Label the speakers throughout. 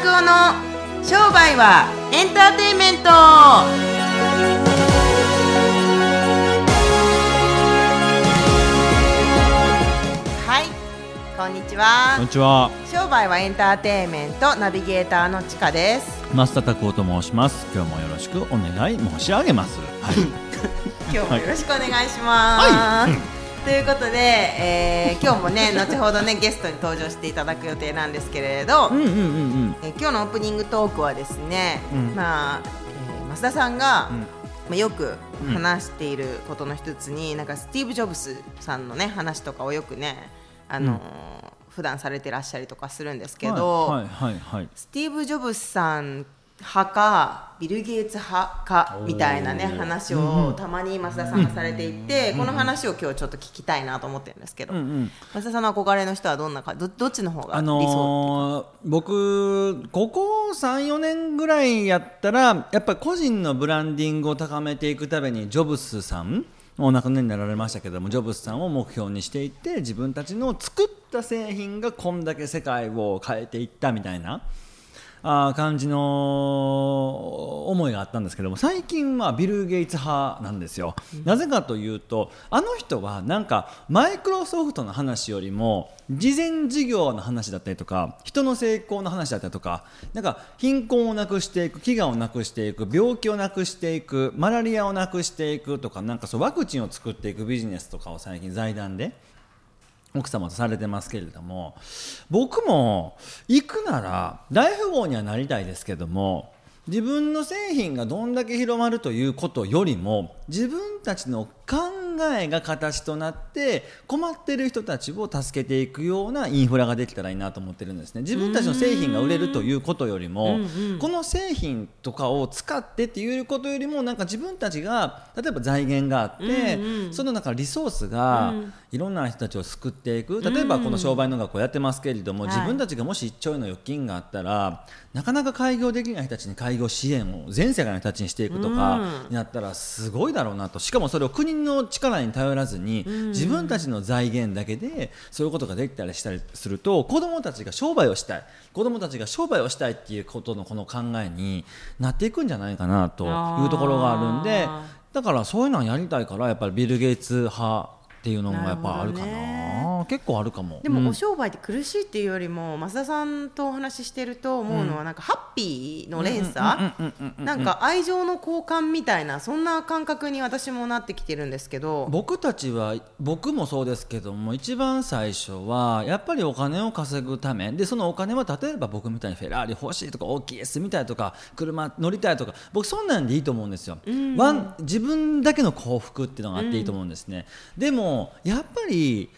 Speaker 1: 拓夫の商売はエンターテインメント。はいこんにちは。
Speaker 2: こんにちは。
Speaker 1: 商売はエンターテインメントナビゲーターのちかです。
Speaker 2: 増田拓夫と申します。今日もよろしくお願い申し上げます。はい。
Speaker 1: 今日もよろしくお願いします、
Speaker 2: はい
Speaker 1: ということで、えー今日もね 後ほどねゲストに登場していただく予定なんですけれど、
Speaker 2: うんうんうんうん。
Speaker 1: えー今日のオープニングトークはですね、
Speaker 2: うん。
Speaker 1: まあ、えー増田さんが、
Speaker 2: うん。
Speaker 1: まあ、よく話していることの一つに、なんかスティーブ・ジョブスさんのね話とかをよくね、あのー普段されてらっしゃりとかするんですけど、
Speaker 2: はいはいはいはい。
Speaker 1: スティーブ・ジョブスさん派かビル・ゲイツ派かみたいなね話をたまに増田さんがされていて、この話を今日ちょっと聞きたいなと思ってるんですけど、
Speaker 2: うんうん。
Speaker 1: 増田さんの憧れの人はどんなかどどっちの方が
Speaker 2: あ
Speaker 1: 理想、
Speaker 2: のー僕ここ34年ぐらいやったらやっぱり個人のブランディングを高めていくためにジョブスさんお亡くなりになられましたけどもジョブスさんを目標にしていって自分たちの作った製品がこんだけ世界を変えていったみたいなあー感じの思いがあったんですけども最近はビル・ゲイツ派なんですよ、なぜかというとあの人はなんかマイクロソフトの話よりも事前事業の話だったりとか人の成功の話だったりとかなんか貧困をなくしていく飢餓をなくしていく病気をなくしていくマラリアをなくしていくとかなんかそうワクチンを作っていくビジネスとかを最近財団で奥様とされてますけれども僕も行くなら大富豪にはなりたいですけども自分の製品がどんだけ広まるということよりも自分たちの考えが形となって困っている人たちを助けていくようなインフラができたらいいなと思ってるんですね。自分たちの製品が売れるということよりもこの製品とかを使ってっていうことよりもなんか自分たちが例えば財源があって、その中リソースがいろんな人たちを救っていく。例えばこの商売の学校やってますけれども、
Speaker 1: はい。
Speaker 2: 自分たちがもし一兆円の預金があったらなかなか開業できない人たちに開業支援を全世界の人たちにしていくとかになったらすごいだろうなと。しかもそれを国の力に頼らずに自分たちの財源だけでそういうことができたりしたりすると子どもたちが商売をしたい。子どもたちが商売をしたいっていうことのこの考えになっていくんじゃないかなというところがあるんで
Speaker 1: あ
Speaker 2: だからそういうのをやりたいからやっぱりビル・ゲイツ派っていうのもやっぱあるかな。
Speaker 1: なるほ
Speaker 2: 結構あるかも。
Speaker 1: でも、
Speaker 2: うん。
Speaker 1: お商売って苦しいっていうよりも増田さんとお話ししてると思うのは、なんかハッピーの連鎖？なんか愛情の交換みたいなそんな感覚に私もなってきてるんですけど。
Speaker 2: 僕たちは僕もそうですけども一番最初はやっぱりお金を稼ぐため。でそのお金は例えば僕みたいにフェラーリ欲しいとか大きい S みたいとか車乗りたいとか。僕そんなんでいいと思うんですよ、ワン自分だけの幸福っていうのがあっていいと思うんですね、でもやっぱり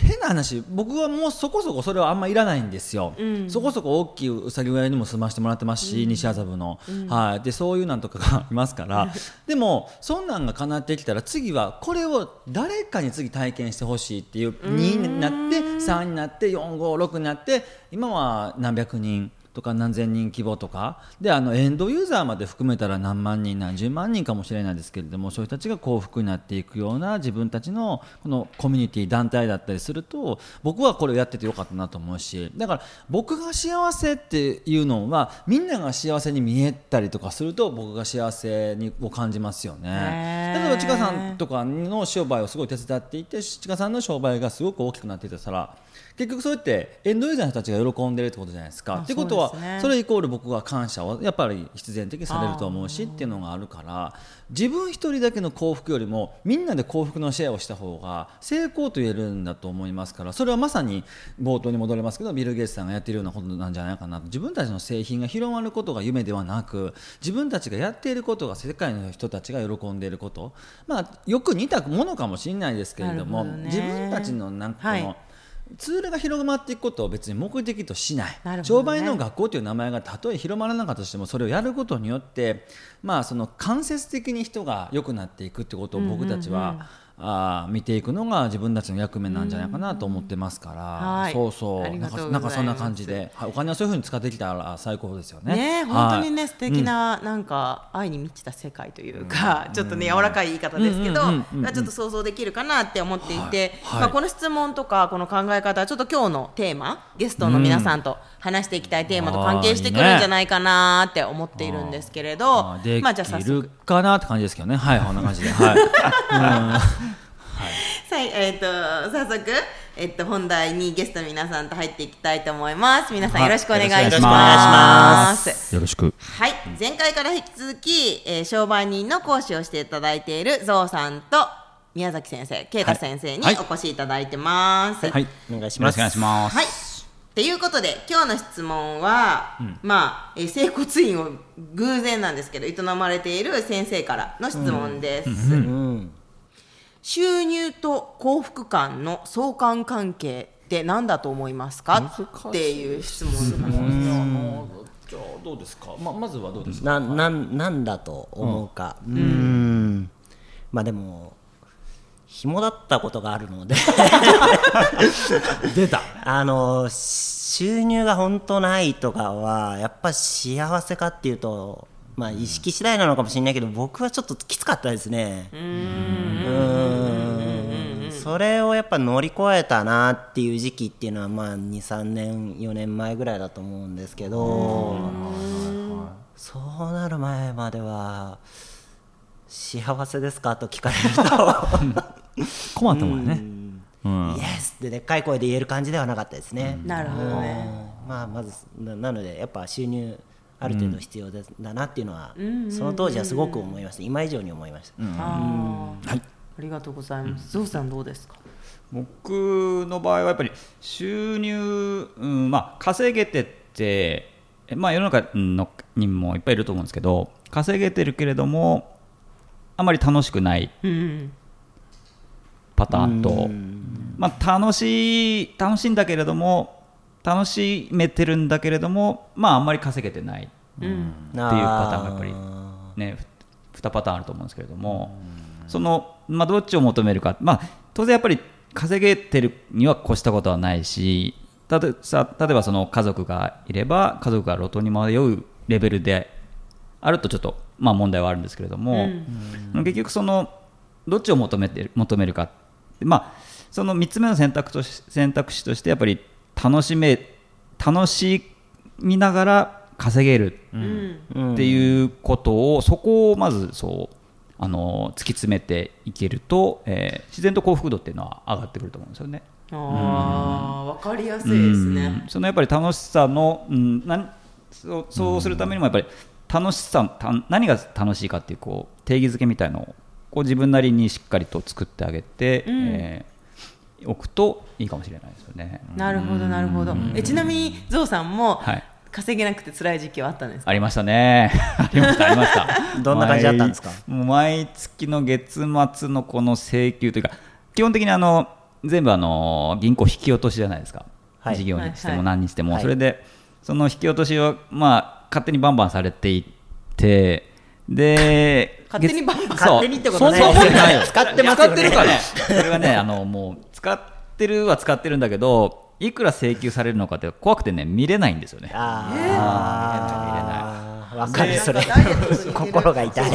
Speaker 2: 変な話僕はもうそこそこそれはあんまいらないんですよ、そこそこ大きいうさぎ小屋にも住ましてもらってますし、西麻布の、はい、でそういうなんとかがいますから。でもそんなんが叶ってきたら次はこれを誰かに次体験してほしいっていう2になって3になって456になって今は何百人とか何千人規模とかであのエンドユーザーまで含めたら何万人何十万人かもしれないですけれどもそういう人たちが幸福になっていくような自分たちのこのコミュニティ団体だったりすると僕はこれをやっててよかったなと思うしだから僕が幸せっていうのはみんなが幸せに見えたりとかすると僕が幸せにを感じますよね。例えばちかさんとかの商売をすごい手伝っていてちかさんの商売がすごく大きくなっていたら結局そうやってエンドユーザーの人たちが喜んでるってことじゃないですか。
Speaker 1: あ
Speaker 2: ってことは
Speaker 1: そうですね。
Speaker 2: それイコール僕は感謝をやっぱり必然的にされると思うしっていうのがあるから自分一人だけの幸福よりもみんなで幸福のシェアをした方が成功と言えるんだと思いますからそれはまさに冒頭に戻れますけどビル・ゲイツさんがやっているようなことなんじゃないかなと。自分たちの製品が広まることが夢ではなく自分たちがやっていることが世界の人たちが喜んでいること。まあよく似たものかもしれないですけれども自分たちのなんかこの、
Speaker 1: はい
Speaker 2: ツールが広まっていくことを別に目的としない、
Speaker 1: ね。
Speaker 2: 商売の学校という名前がたとえ広まらなかったとしてもそれをやることによって、まあ、その間接的に人が良くなっていくってことを僕たちは、あー見ていくのが自分たちの役目なんじゃないかなと思ってますから、
Speaker 1: はい。
Speaker 2: そうそう。なんかなんかそんな感じで、はい、お金はそういうふうに使ってきたら最高ですよね。
Speaker 1: ね本当にね、
Speaker 2: はい
Speaker 1: 素敵な、なんか愛に満ちた世界というか、ちょっとね柔らかい言い方ですけど、ちょっと想像できるかなって思っていて、
Speaker 2: はい。
Speaker 1: まあこの質問とかこの考え方はちょっと今日のテーマゲストの皆さんと話していきたいテーマと関係してくるんじゃないかなって思っているんですけれど、
Speaker 2: あーで
Speaker 1: まあじゃあ早速
Speaker 2: かなって感じですけどね。はい、こんな感じで。はい。
Speaker 1: はい、えっ、と早速えっと本題にゲストの皆さんと入っていきたいと思います。皆さんよろしくお願いします。
Speaker 2: よろしくお願いし
Speaker 3: ます
Speaker 2: よろしく。
Speaker 1: はい、前回から引き続き、えー商売人の講師をしていただいているゾウさんと宮崎先生、啓太先生に
Speaker 2: はい
Speaker 1: お越しいただいてます。
Speaker 2: はい、
Speaker 3: お願いします
Speaker 2: よろしくお願いします。
Speaker 1: はい。ということで今日の質問は、まあ、えー整骨院を偶然なんですけど営まれている先生からの質問です。
Speaker 3: うん
Speaker 1: 収入と幸福感の相関関係って何だと思いますか？っていう質問です。
Speaker 2: じゃあどうですか？ままずはどうです
Speaker 3: な
Speaker 2: か？
Speaker 3: なんなんだと思うかうんまあでも紐だったことがあるので。
Speaker 2: 出た。
Speaker 3: あの収入が本当ないとかはやっぱ幸せかっていうとまあ意識次第なのかもしれないけど僕はちょっときつかったですね。うん。それをやっぱ乗り越えたなっていう時期っていうのはまあ23年4年前ぐらいだと思うんですけどそうなる前までは幸せですか？と聞かれると
Speaker 2: 困ったもんね。うん
Speaker 3: イエスってでっかい声で言える感じではなかったですね。
Speaker 1: なるほどね。
Speaker 3: うんまあまずななのでやっぱ収入ある程度必要だなっていうのは、その当時はすごく思いました。今以上に思いました。
Speaker 1: ありがとうございます。ゾウさんどうですか？
Speaker 4: 僕の場合はやっぱり収入、うんまあ、稼げてって、えまあ、世の中のにもいっぱいいると思うんですけど稼げてるけれどもあまり楽しくない
Speaker 1: うん。
Speaker 4: パターンと、まあ、楽しい楽しいんだけれども楽しめてるんだけれども、まあ、あんまり稼げてない。っていうパターンがやっぱりねふ2パターンあると思うんですけれども。その、まあ、どっちを求めるか、まあ、当然やっぱり稼げてるには越したことはないしたとさ例えばその家族がいれば家族が路頭に迷うレベルであるとちょっと、まあ、問題はあるんですけれども、結局そのどっちを求めてる求めるかまあその3つ目の選択とし選択肢としてやっぱり楽しめ楽しみながら稼げるっていうことを、そこをまずそうあの突き詰めていけると、えー自然と幸福度っていうのは上がってくると思うんですよね。
Speaker 1: ああ、わかりやすいですね。
Speaker 4: うんそのやっぱり楽しさの、うん、なんそうそうするためにもやっぱり楽しさた何が楽しいかっていうこう定義づけみたいのをこう自分なりにしっかりと作ってあげて、えーおくといいかもしれないですよね。
Speaker 1: なるほどなるほど。えちなみにゾウさんも
Speaker 4: はい
Speaker 1: 稼げなくて辛い時期はあったんですか？
Speaker 4: ありましたね。ありました、ありました。
Speaker 3: どんな感じだったんですか？
Speaker 4: 毎もう毎月の月末のこの請求というか、基本的にあの全部あの銀行引き落としじゃないですか。
Speaker 3: はい
Speaker 4: 事業にして
Speaker 1: はいはい
Speaker 4: も何にしても、
Speaker 3: はい
Speaker 4: それでその引き落としをまあ勝手にバンバンされていって、で
Speaker 1: 勝手にバンバン
Speaker 4: 月
Speaker 3: 勝手にってことない
Speaker 4: そんなもんないよ。
Speaker 3: 使ってますよね。
Speaker 4: 使ってるから。ね。それはねあのもう使ってるは使ってるんだけど、いくら請求されるのかって怖くてね見れないんですよね。
Speaker 3: ああ、わかるそれ。心が痛い。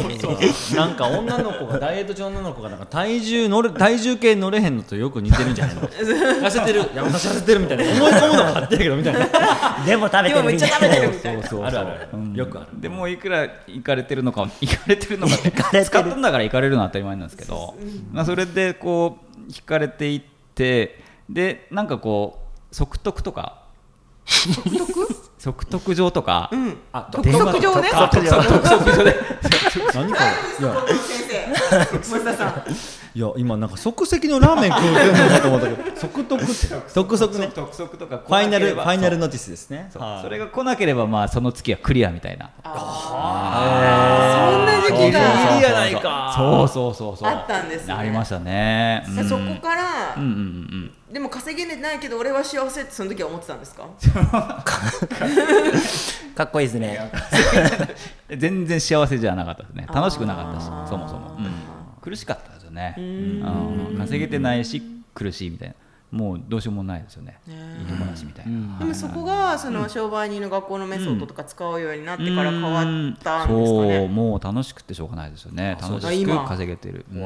Speaker 2: なんか女の子がダイエット中の女の子がなんか体重乗れ体重計乗れへんのとよく似てるんじゃないの痩せてる。いや私痩せてるみたいな。思い込むのがあってるけどみたいな。
Speaker 3: でも食べ
Speaker 1: でもめっちゃ
Speaker 3: てるみたい
Speaker 1: 食べてるみたいな。
Speaker 4: そう
Speaker 2: あるある。よくある。
Speaker 4: でもいくら行かれてるのか 行かれてるのか使ったんだから行かれるのは当たり前なんですけど、まあ、それでこう引かれていってでなんかこう即得とか。即得？状とか、
Speaker 2: あ
Speaker 1: 督促状ね。
Speaker 3: 督促状
Speaker 4: 即得状で
Speaker 2: 何これ？いや
Speaker 1: 先生、森田さん。
Speaker 2: いや今なんか即席のラーメン食うてんのかと思ったけど 即得って。即足ね。
Speaker 4: 即足とか
Speaker 2: ファイナルファイナル
Speaker 4: の
Speaker 2: ノティスですね。はい。
Speaker 4: それが来なければまあその月はクリアみたいな。
Speaker 1: そんな時期が。
Speaker 2: ギリやないか
Speaker 4: そう。そうそうそう
Speaker 1: あったんですね。
Speaker 4: ありましたね、うん。
Speaker 1: そこから
Speaker 4: うんうんうん
Speaker 1: でも稼げないけど俺は幸せってその時は思ってたんですか？
Speaker 3: かっこいいですね。
Speaker 4: 全然幸せじゃなかったですね。楽しくなかったしそもそも、うん。苦しかったですよよね、うん、稼げてないし苦しいみたいな。もうどうしようもないですよね。いい友達みたいな、
Speaker 1: でもそこがその商売人の学校のメソッドとか使うようになってから変わったんですか
Speaker 4: そう。
Speaker 1: ね。
Speaker 4: もう楽しくてしょうがないですよね。楽しく稼げてる。うん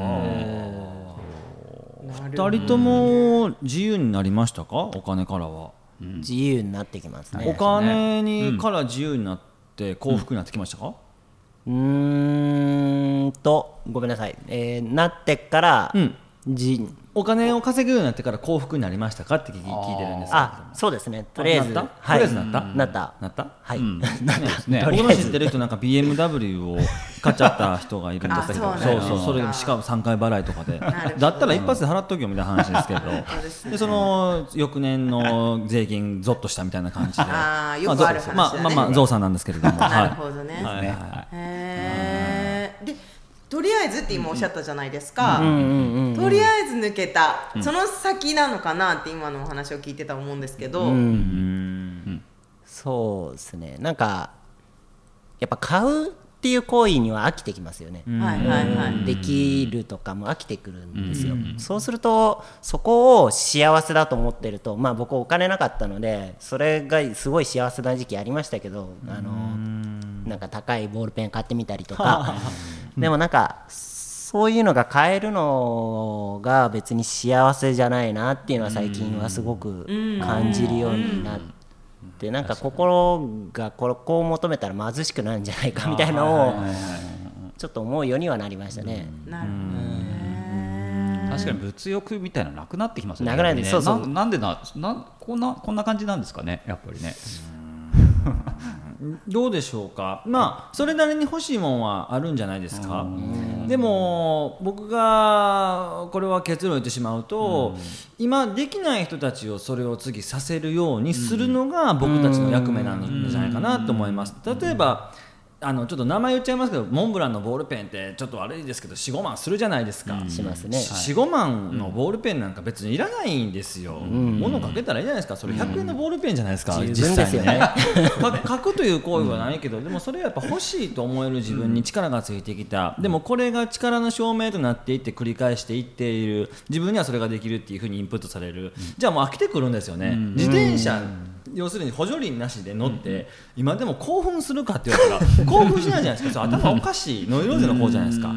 Speaker 2: 二人とも自由になりましたか？お金からは、
Speaker 3: 自由になってきますね。
Speaker 2: お金にから自由になって幸福になってきましたか、
Speaker 3: うーんとごめんなさい、えーなってから、
Speaker 2: うん
Speaker 3: じ
Speaker 2: お金を稼ぐようになってから幸福になりましたかって聞いてるんです
Speaker 3: あそうですね。とりあえず。
Speaker 2: なった？
Speaker 3: はい。
Speaker 2: とりあえずなった？
Speaker 3: なった。
Speaker 2: なった？
Speaker 3: はい、
Speaker 4: うん。
Speaker 3: なった。
Speaker 4: ね。
Speaker 2: 僕の知ってる人なんか BMW を買っちゃった人がいるんですけど。
Speaker 1: あ
Speaker 2: そう
Speaker 1: そうなんだ。
Speaker 2: それでもしかも3回払いとかで。だったら一発で払っとけよみたいな話ですけど。
Speaker 1: ですね。
Speaker 2: でその翌年の税金ゾッとしたみたいな感じで。
Speaker 1: あーよくある話だね。
Speaker 2: まあまあまあゾウさんなんですけれども。
Speaker 1: な
Speaker 2: はい
Speaker 1: るほどね。
Speaker 2: はい。はい。はい
Speaker 1: とりあえずって今おっしゃったじゃないですか、
Speaker 3: うんうんうん
Speaker 1: とりあえず抜けた、その先なのかなって今のお話を聞いてたと思うんですけど、
Speaker 3: うんそうですね。なんかやっぱ買うっていう行為には飽きてきますよね、
Speaker 1: はいはいはい、
Speaker 3: できるとかも飽きてくるんですよ、そうするとそこを幸せだと思ってるとまあ僕お金なかったのでそれがすごい幸せな時期ありましたけどあのなんか高いボールペン買ってみたりとか でもなんかそういうのが買えるのが別に幸せじゃないなっていうのは最近はすごく感じるようになってなんか心がここを求めたら貧しくなるんじゃないかみたいなのをちょっと思うようにはなりましたね。
Speaker 1: なるほどね。
Speaker 4: 確かに物欲みたいなのなくなってきますよね。
Speaker 3: なくなって
Speaker 4: ね。
Speaker 3: そうそう。
Speaker 4: ななんでななこんなこんな感じなんですかねやっぱりね。
Speaker 2: どうでしょうか？まあそれなりに欲しいもんはあるんじゃないですか。でも僕がこれは結論言ってしまうと今できない人たちをそれを次させるようにするのが僕たちの役目なんじゃないかなと思います。例えばあのちょっと名前言っちゃいますけどモンブランのボールペンってちょっと悪いですけど45万するじゃないですか、
Speaker 3: しますね。
Speaker 2: 45万のボールペンなんか別にいらないんですよ、物かけたらいいじゃないですかそれ100円のボールペンじゃないですか、
Speaker 3: うん。
Speaker 2: 実際にね。書くという行為はないけど、でもそれはやっぱ欲しいと思える自分に力がついてきた、でもこれが力の証明となっていって繰り返していっている。自分にはそれができるっていうふうにインプットされる、じゃあもう飽きてくるんですよね、自転車、要するに補助輪なしで乗って、今でも興奮するかって言われたら 興奮しないじゃないですか。頭おかしいノイローゼの方じゃないですか。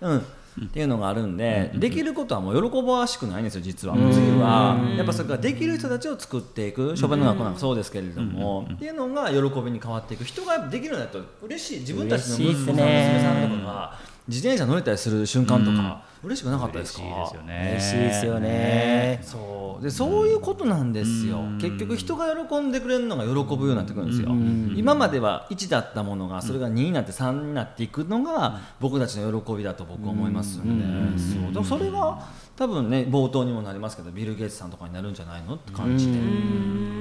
Speaker 2: うん。っていうのがあるんで、できることはもう喜ばしくないんですよ実は、次は。やっぱそれからできる人たちを作っていく書弁の学校なんかそうですけれども、っていうのが喜びに変わっていく人ができるようになると嬉しい。自分たちの息子さん、娘さんとかが自転車乗れたりする瞬間とか、嬉しくなかったですか？
Speaker 4: 嬉しいですよね。
Speaker 3: 嬉しいですよね。
Speaker 2: そう。でそういうことなんですよ、結局人が喜んでくれるのが喜ぶようになってくるんですよ、今までは1だったものがそれが2になって3になっていくのが僕たちの喜びだと僕は思いますん。で、そう。でもそれが多分ね冒頭にもなりますけどビル・ゲイツさんとかになるんじゃないのって感じで、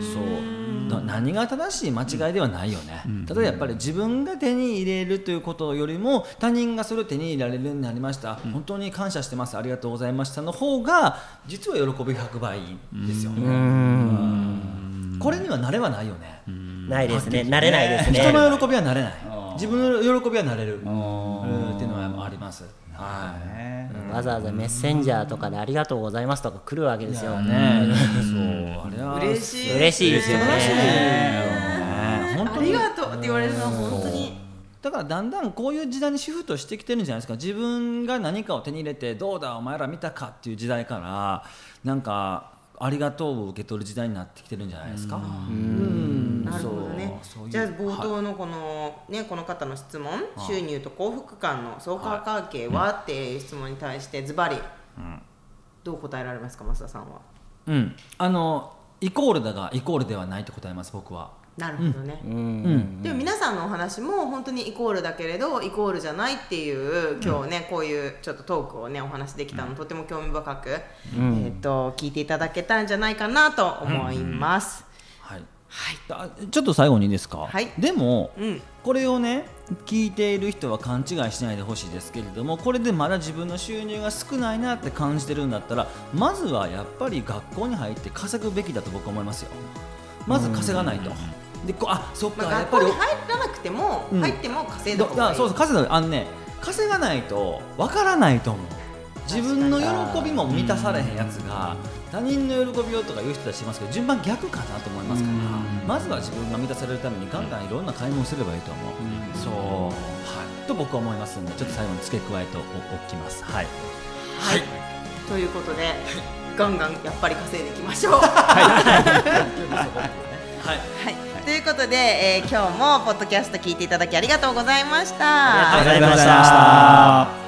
Speaker 2: そう。だ何が正しい間違いではないよね、ただやっぱり自分が手に入れるということよりも他人がそれを手に入れられるようになりました、本当に感謝してますありがとうございましたの方が実は喜び100倍ですよ。ね、これには慣れはないよね、
Speaker 3: ないですね。慣れないですね。
Speaker 2: 人の喜びはなれない。自分の喜びはなれる。うんっていうのはあります。はい。
Speaker 3: わざわざメッセンジャーとかでありがとうございますとか来るわけですよ。
Speaker 2: ね。そうあれは
Speaker 1: 嬉しい
Speaker 3: 嬉しいですよね。
Speaker 1: ありがとうって言われるのは本当に
Speaker 2: だからだんだんこういう時代にシフトしてきてるんじゃないですか。自分が何かを手に入れてどうだお前ら見たかっていう時代からなんかありがとうを受け取る時代になってきてるんじゃないですか。うん。
Speaker 1: なるほどね。じゃあ冒頭のこの、ね、この方の質問、収入と幸福感の相関関係は、っていう質問に対してズバリ、どう答えられますか増田さんは？
Speaker 2: うん。あのイコールだがイコールではないと答えます僕は
Speaker 1: なるほどね、
Speaker 2: うん。
Speaker 1: でも皆さんのお話も本当にイコールだけれどイコールじゃないっていう今日ね、こういうちょっとトークをねお話できたの、とても興味深く、えー、と聞いていただけたんじゃないかなと思います。
Speaker 2: はい。
Speaker 1: はい。
Speaker 2: あちょっと最後にいいですか、
Speaker 1: はい。
Speaker 2: でも、
Speaker 1: うん。
Speaker 2: これをね聞いている人は勘違いしないでほしいですけれどもこれでまだ自分の収入が少ないなって感じてるんだったらまずはやっぱり学校に入って稼ぐべきだと僕は思いますよ。まず稼がないとでこあそっか、
Speaker 1: まあ、
Speaker 2: やっぱり
Speaker 1: 学校に入らなくても、
Speaker 2: うん。
Speaker 1: 入っても稼いだ方がいい。
Speaker 2: あそうそう稼いだあのね稼がないとわからないと思う。自分の喜びも満たされへんやつが他人の喜びをとか言う人たちいますけど順番逆かなと思いますから。まずは自分が満たされるためにガンガンいろんな買い物すればいいと思う。そう。はい。と僕は思いますんでちょっと最後に付け加えておきますはい。
Speaker 1: はい、ということで、ガンガンやっぱり稼いでいきましょう。
Speaker 2: はい。
Speaker 1: はい、ということで、えー今日もポッドキャスト聞いていただきありがとうございました。
Speaker 3: ありがとうございました。